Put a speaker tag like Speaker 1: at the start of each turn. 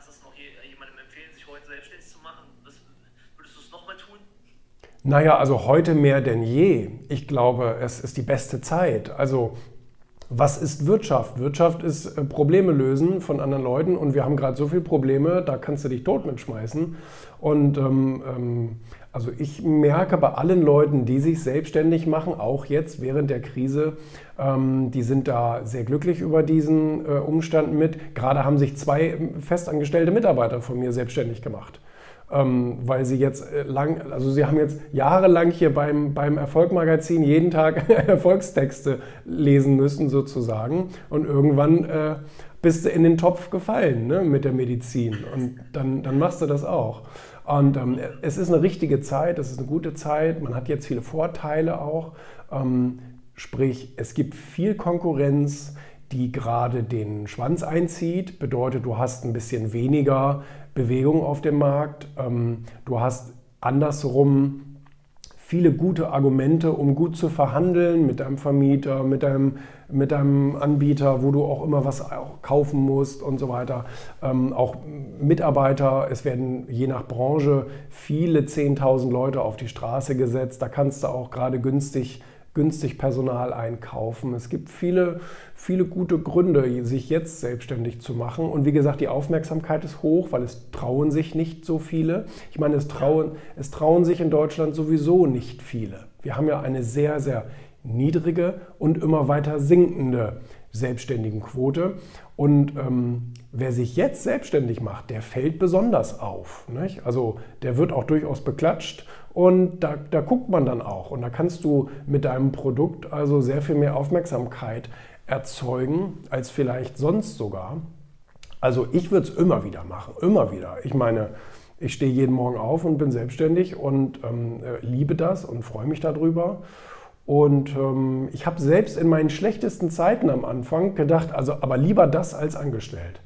Speaker 1: kannst du es noch jemandem empfehlen, sich heute selbstständig zu machen? Würdest du es nochmal tun?
Speaker 2: Naja, also heute mehr denn je. Ich glaube, es ist die beste Zeit. Also was ist Wirtschaft? Wirtschaft ist äh, Probleme lösen von anderen Leuten und wir haben gerade so viele Probleme, da kannst du dich tot mitschmeißen. Und ähm, ähm, also ich merke bei allen Leuten, die sich selbstständig machen, auch jetzt während der Krise, ähm, die sind da sehr glücklich über diesen äh, Umstand mit. Gerade haben sich zwei festangestellte Mitarbeiter von mir selbstständig gemacht ähm, weil sie jetzt äh, lang, also sie haben jetzt jahrelang hier beim, beim Erfolgmagazin jeden Tag Erfolgstexte lesen müssen sozusagen und irgendwann äh, bist du in den Topf gefallen ne, mit der Medizin und dann, dann machst du das auch. Und ähm, es ist eine richtige Zeit, es ist eine gute Zeit, man hat jetzt viele Vorteile auch. Ähm, sprich, es gibt viel Konkurrenz, die gerade den Schwanz einzieht. Bedeutet, du hast ein bisschen weniger Bewegung auf dem Markt. Ähm, du hast andersrum viele gute Argumente, um gut zu verhandeln mit deinem Vermieter, mit deinem, mit deinem Anbieter, wo du auch immer was kaufen musst und so weiter. Ähm, auch Mitarbeiter, es werden je nach Branche viele 10.000 Leute auf die Straße gesetzt. Da kannst du auch gerade günstig günstig Personal einkaufen. Es gibt viele, viele gute Gründe, sich jetzt selbstständig zu machen. Und wie gesagt, die Aufmerksamkeit ist hoch, weil es trauen sich nicht so viele. Ich meine, es trauen, es trauen sich in Deutschland sowieso nicht viele. Wir haben ja eine sehr, sehr niedrige und immer weiter sinkende Selbstständigenquote. Und ähm, wer sich jetzt selbstständig macht, der fällt besonders auf. Nicht? Also der wird auch durchaus beklatscht und da, da guckt man dann auch. Und da kannst du mit deinem Produkt also sehr viel mehr Aufmerksamkeit erzeugen als vielleicht sonst sogar. Also ich würde es immer wieder machen, immer wieder. Ich meine, ich stehe jeden Morgen auf und bin selbstständig und ähm, äh, liebe das und freue mich darüber. Und ähm, ich habe selbst in meinen schlechtesten Zeiten am Anfang gedacht, also aber lieber das als angestellt.